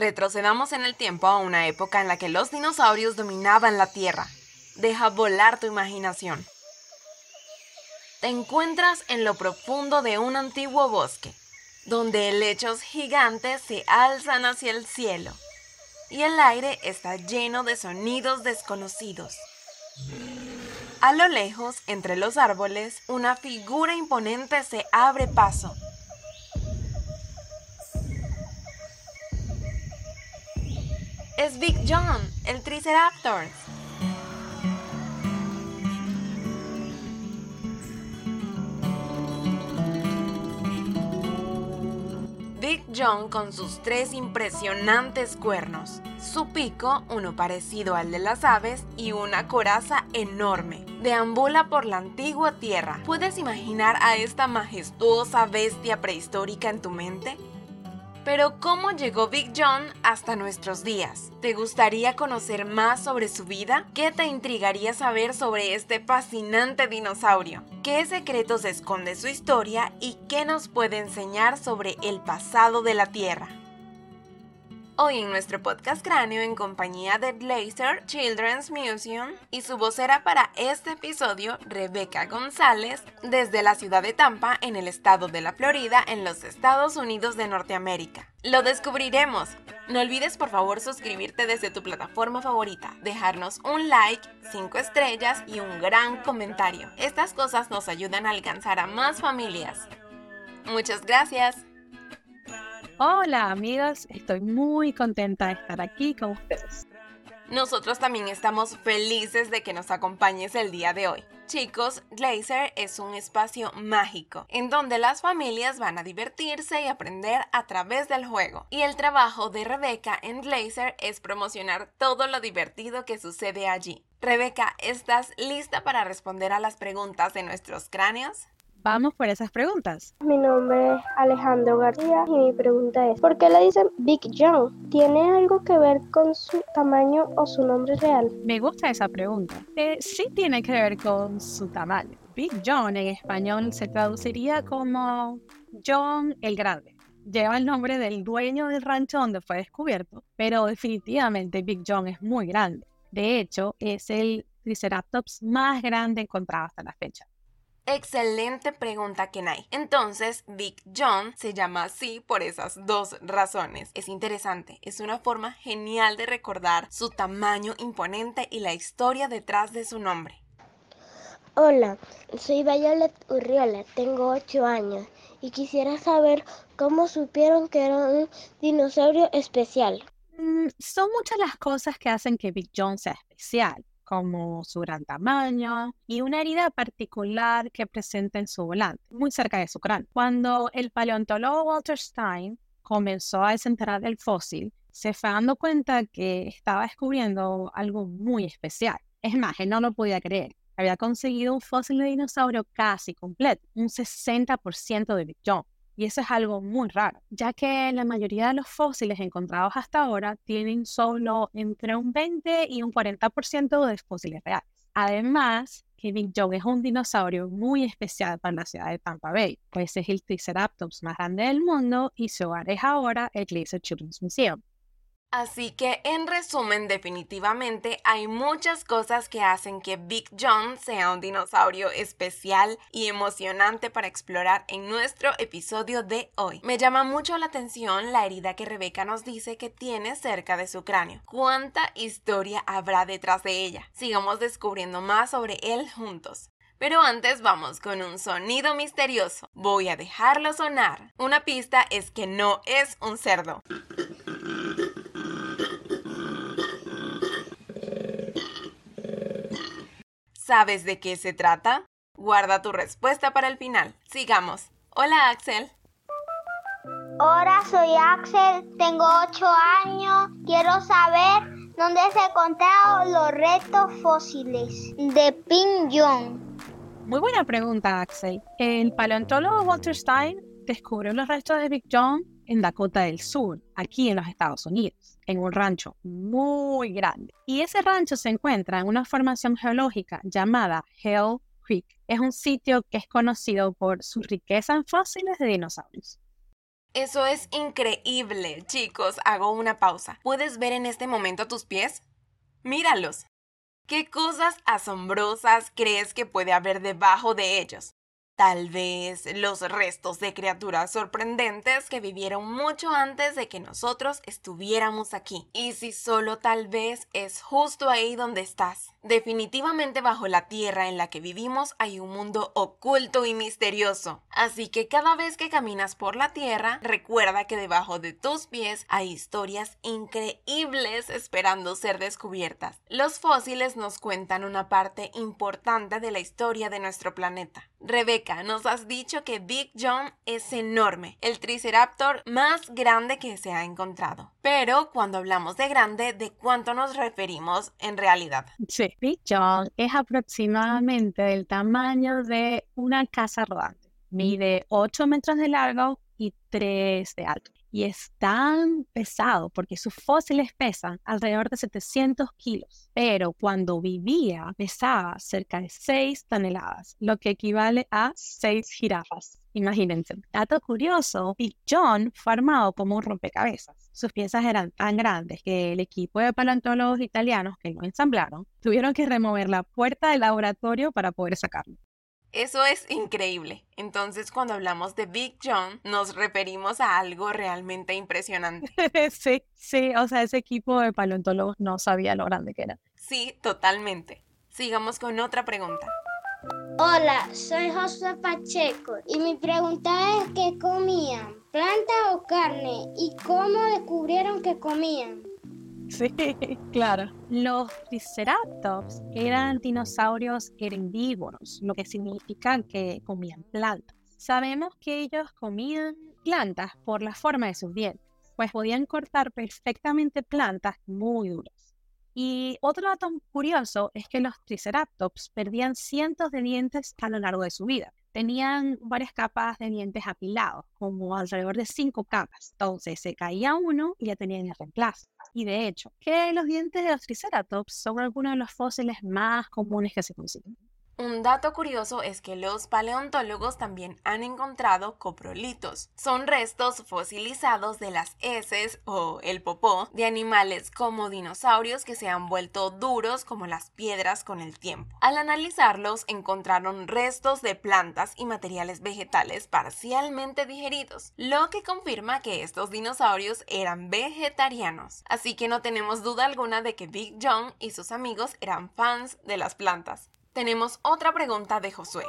Retrocedamos en el tiempo a una época en la que los dinosaurios dominaban la Tierra. Deja volar tu imaginación. Te encuentras en lo profundo de un antiguo bosque, donde helechos gigantes se alzan hacia el cielo y el aire está lleno de sonidos desconocidos. A lo lejos, entre los árboles, una figura imponente se abre paso. Es Big John, el Triceratops. Big John con sus tres impresionantes cuernos, su pico, uno parecido al de las aves, y una coraza enorme. Deambula por la antigua tierra. ¿Puedes imaginar a esta majestuosa bestia prehistórica en tu mente? Pero ¿cómo llegó Big John hasta nuestros días? ¿Te gustaría conocer más sobre su vida? ¿Qué te intrigaría saber sobre este fascinante dinosaurio? ¿Qué secretos esconde su historia y qué nos puede enseñar sobre el pasado de la Tierra? Hoy en nuestro podcast cráneo en compañía de Glazer Children's Museum y su vocera para este episodio, Rebeca González, desde la ciudad de Tampa, en el estado de la Florida, en los Estados Unidos de Norteamérica. Lo descubriremos. No olvides por favor suscribirte desde tu plataforma favorita, dejarnos un like, 5 estrellas y un gran comentario. Estas cosas nos ayudan a alcanzar a más familias. Muchas gracias. Hola amigos, estoy muy contenta de estar aquí con ustedes. Nosotros también estamos felices de que nos acompañes el día de hoy. Chicos, Glazer es un espacio mágico en donde las familias van a divertirse y aprender a través del juego. Y el trabajo de Rebeca en Glazer es promocionar todo lo divertido que sucede allí. Rebeca, ¿estás lista para responder a las preguntas de nuestros cráneos? Vamos por esas preguntas. Mi nombre es Alejandro García y mi pregunta es, ¿por qué le dicen Big John? ¿Tiene algo que ver con su tamaño o su nombre real? Me gusta esa pregunta. Eh, sí tiene que ver con su tamaño. Big John en español se traduciría como John el Grande. Lleva el nombre del dueño del rancho donde fue descubierto, pero definitivamente Big John es muy grande. De hecho, es el Triceratops más grande encontrado hasta la fecha. Excelente pregunta, Kenai. Entonces, Big John se llama así por esas dos razones. Es interesante, es una forma genial de recordar su tamaño imponente y la historia detrás de su nombre. Hola, soy Violet Urriola, tengo 8 años y quisiera saber cómo supieron que era un dinosaurio especial. Mm, son muchas las cosas que hacen que Big John sea especial como su gran tamaño y una herida particular que presenta en su volante, muy cerca de su cráneo. Cuando el paleontólogo Walter Stein comenzó a desenterrar el fósil, se fue dando cuenta que estaba descubriendo algo muy especial. Es más, él no lo podía creer. Había conseguido un fósil de dinosaurio casi completo, un 60% de Big John. Y eso es algo muy raro, ya que la mayoría de los fósiles encontrados hasta ahora tienen solo entre un 20 y un 40% de fósiles reales. Además, que Big es un dinosaurio muy especial para la ciudad de Tampa Bay, pues es el Triceratops más grande del mundo y su hogar es ahora el Glacier Children's Museum. Así que en resumen, definitivamente hay muchas cosas que hacen que Big John sea un dinosaurio especial y emocionante para explorar en nuestro episodio de hoy. Me llama mucho la atención la herida que Rebeca nos dice que tiene cerca de su cráneo. ¿Cuánta historia habrá detrás de ella? Sigamos descubriendo más sobre él juntos. Pero antes vamos con un sonido misterioso. Voy a dejarlo sonar. Una pista es que no es un cerdo. ¿Sabes de qué se trata? Guarda tu respuesta para el final. Sigamos. Hola Axel. Hola, soy Axel, tengo 8 años. Quiero saber dónde se encontraron los restos fósiles de Pin John. Muy buena pregunta, Axel. El paleontólogo Walter Stein descubrió los restos de Big John en Dakota del Sur, aquí en los Estados Unidos, en un rancho muy grande. Y ese rancho se encuentra en una formación geológica llamada Hell Creek. Es un sitio que es conocido por su riqueza en fósiles de dinosaurios. Eso es increíble, chicos. Hago una pausa. ¿Puedes ver en este momento tus pies? Míralos. ¿Qué cosas asombrosas crees que puede haber debajo de ellos? Tal vez los restos de criaturas sorprendentes que vivieron mucho antes de que nosotros estuviéramos aquí. Y si solo tal vez es justo ahí donde estás. Definitivamente bajo la tierra en la que vivimos hay un mundo oculto y misterioso. Así que cada vez que caminas por la tierra, recuerda que debajo de tus pies hay historias increíbles esperando ser descubiertas. Los fósiles nos cuentan una parte importante de la historia de nuestro planeta. Rebeca, nos has dicho que Big John es enorme, el triceraptor más grande que se ha encontrado. Pero cuando hablamos de grande, ¿de cuánto nos referimos en realidad? Sí, John es aproximadamente del tamaño de una casa rodante. Mide 8 metros de largo y 3 de alto. Y es tan pesado porque sus fósiles pesan alrededor de 700 kilos, pero cuando vivía pesaba cerca de 6 toneladas, lo que equivale a 6 jirafas. Imagínense. Dato curioso, Big John fue armado como un rompecabezas. Sus piezas eran tan grandes que el equipo de paleontólogos italianos que lo ensamblaron tuvieron que remover la puerta del laboratorio para poder sacarlo. Eso es increíble. Entonces, cuando hablamos de Big John, nos referimos a algo realmente impresionante. sí, sí, o sea, ese equipo de paleontólogos no sabía lo grande que era. Sí, totalmente. Sigamos con otra pregunta. Hola, soy José Pacheco y mi pregunta es ¿qué comían? ¿Planta o carne? ¿Y cómo descubrieron que comían? Sí, claro. Los triceratops eran dinosaurios herbívoros, lo que significa que comían plantas. Sabemos que ellos comían plantas por la forma de sus dientes, pues podían cortar perfectamente plantas muy duras. Y otro dato curioso es que los triceratops perdían cientos de dientes a lo largo de su vida. Tenían varias capas de dientes apilados, como alrededor de cinco capas. Entonces se caía uno y ya tenían el reemplazo. Y de hecho, que los dientes de los triceratops son algunos de los fósiles más comunes que se consiguen. Un dato curioso es que los paleontólogos también han encontrado coprolitos. Son restos fosilizados de las heces o el popó de animales como dinosaurios que se han vuelto duros como las piedras con el tiempo. Al analizarlos encontraron restos de plantas y materiales vegetales parcialmente digeridos, lo que confirma que estos dinosaurios eran vegetarianos. Así que no tenemos duda alguna de que Big John y sus amigos eran fans de las plantas. Tenemos otra pregunta de Josué.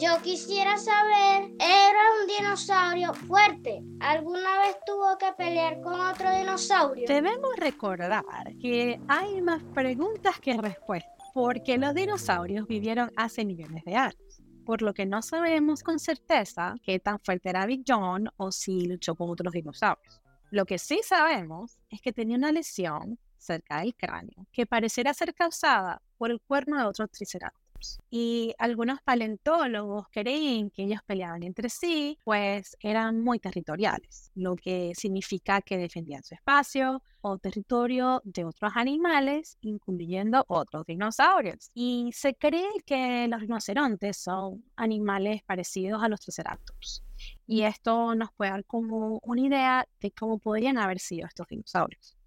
Yo quisiera saber, ¿era un dinosaurio fuerte? ¿Alguna vez tuvo que pelear con otro dinosaurio? Debemos recordar que hay más preguntas que respuestas, porque los dinosaurios vivieron hace millones de años, por lo que no sabemos con certeza qué tan fuerte era Big John o si luchó con otros dinosaurios. Lo que sí sabemos es que tenía una lesión cerca del cráneo, que pareciera ser causada por el cuerno de otros triceratops. Y algunos paleontólogos creen que ellos peleaban entre sí, pues eran muy territoriales, lo que significa que defendían su espacio o territorio de otros animales, incluyendo otros dinosaurios. Y se cree que los rinocerontes son animales parecidos a los triceratops. Y esto nos puede dar como una idea de cómo podrían haber sido estos dinosaurios.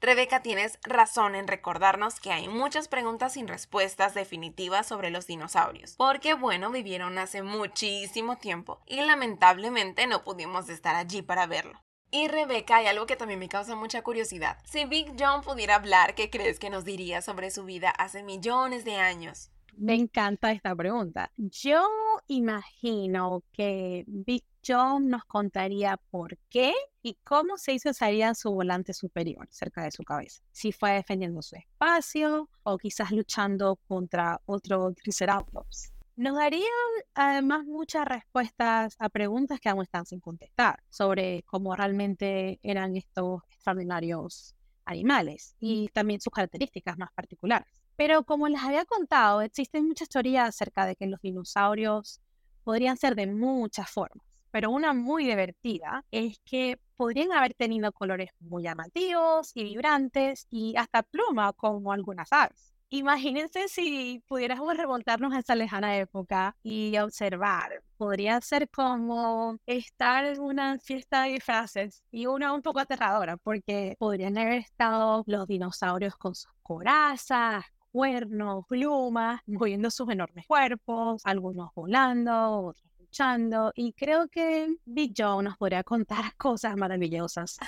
Rebeca, tienes razón en recordarnos que hay muchas preguntas sin respuestas definitivas sobre los dinosaurios, porque bueno, vivieron hace muchísimo tiempo y lamentablemente no pudimos estar allí para verlo. Y Rebeca, hay algo que también me causa mucha curiosidad. Si Big John pudiera hablar, ¿qué crees que nos diría sobre su vida hace millones de años? Me encanta esta pregunta. Yo imagino que Big John nos contaría por qué y cómo se hizo salida su volante superior cerca de su cabeza. Si fue defendiendo su espacio o quizás luchando contra otro Triceratops. Nos daría además muchas respuestas a preguntas que aún están sin contestar sobre cómo realmente eran estos extraordinarios animales y también sus características más particulares. Pero como les había contado, existen muchas teorías acerca de que los dinosaurios podrían ser de muchas formas pero una muy divertida es que podrían haber tenido colores muy llamativos y vibrantes y hasta pluma como algunas aves. Imagínense si pudiéramos remontarnos a esa lejana época y observar. Podría ser como estar en una fiesta de disfraces y una un poco aterradora porque podrían haber estado los dinosaurios con sus corazas, cuernos, plumas, moviendo sus enormes cuerpos, algunos volando, otros luchando, y creo que Big Joe nos podría contar cosas maravillosas.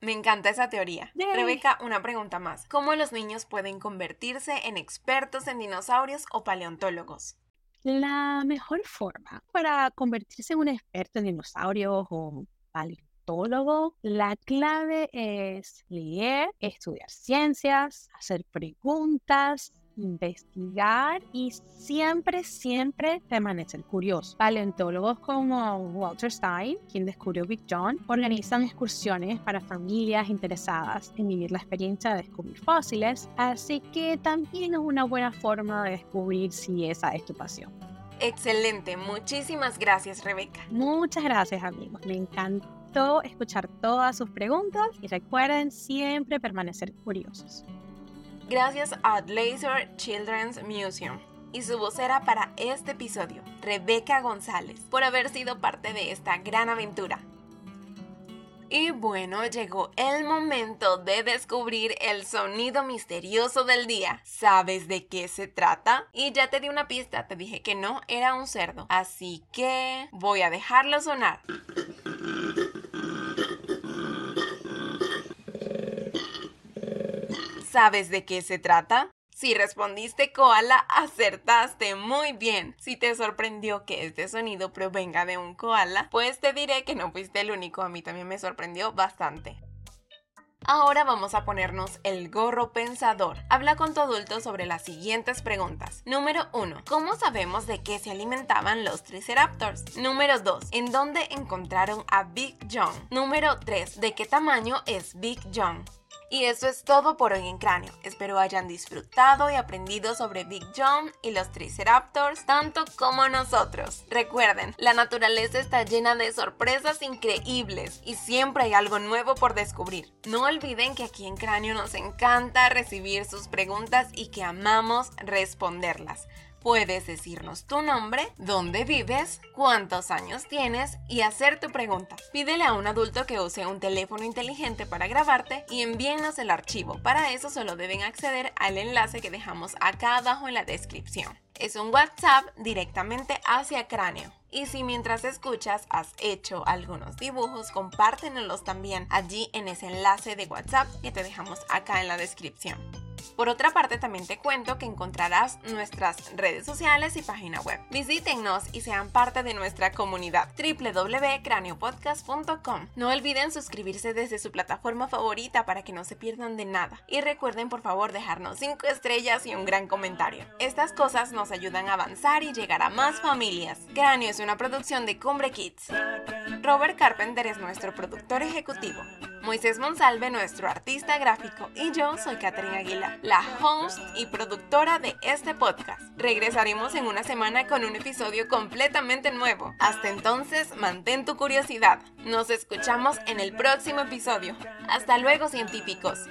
Me encanta esa teoría. Rebeca, una pregunta más. ¿Cómo los niños pueden convertirse en expertos en dinosaurios o paleontólogos? La mejor forma para convertirse en un experto en dinosaurios o paleontólogo, la clave es leer, estudiar ciencias, hacer preguntas, investigar y siempre, siempre permanecer curioso. Paleontólogos como Walter Stein, quien descubrió Big John, organizan excursiones para familias interesadas en vivir la experiencia de descubrir fósiles, así que también es una buena forma de descubrir si esa es tu pasión. Excelente, muchísimas gracias Rebeca. Muchas gracias amigos, me encantó escuchar todas sus preguntas y recuerden siempre permanecer curiosos gracias a Laser Children's Museum y su vocera para este episodio, Rebeca González, por haber sido parte de esta gran aventura. Y bueno, llegó el momento de descubrir el sonido misterioso del día. ¿Sabes de qué se trata? Y ya te di una pista, te dije que no era un cerdo. Así que voy a dejarlo sonar. ¿Sabes de qué se trata? Si respondiste koala, acertaste muy bien. Si te sorprendió que este sonido provenga de un koala, pues te diré que no fuiste el único, a mí también me sorprendió bastante. Ahora vamos a ponernos el gorro pensador. Habla con tu adulto sobre las siguientes preguntas. Número 1. ¿Cómo sabemos de qué se alimentaban los Triceratops? Número 2. ¿En dónde encontraron a Big John? Número 3. ¿De qué tamaño es Big John? Y eso es todo por hoy en Cráneo. Espero hayan disfrutado y aprendido sobre Big John y los Triceratops tanto como nosotros. Recuerden, la naturaleza está llena de sorpresas increíbles y siempre hay algo nuevo por descubrir. No olviden que aquí en Cráneo nos encanta recibir sus preguntas y que amamos responderlas. Puedes decirnos tu nombre, dónde vives, cuántos años tienes y hacer tu pregunta. Pídele a un adulto que use un teléfono inteligente para grabarte y envíenos el archivo. Para eso solo deben acceder al enlace que dejamos acá abajo en la descripción. Es un WhatsApp directamente hacia Cráneo. Y si mientras escuchas has hecho algunos dibujos, compártenos también allí en ese enlace de WhatsApp que te dejamos acá en la descripción. Por otra parte, también te cuento que encontrarás nuestras redes sociales y página web. Visítennos y sean parte de nuestra comunidad www.craniopodcast.com. No olviden suscribirse desde su plataforma favorita para que no se pierdan de nada. Y recuerden por favor dejarnos 5 estrellas y un gran comentario. Estas cosas nos ayudan a avanzar y llegar a más familias. Cráneo es una producción de Cumbre Kids. Robert Carpenter es nuestro productor ejecutivo. Moisés Monsalve, nuestro artista gráfico, y yo soy Catherine Aguila, la host y productora de este podcast. Regresaremos en una semana con un episodio completamente nuevo. Hasta entonces, mantén tu curiosidad. Nos escuchamos en el próximo episodio. Hasta luego, científicos.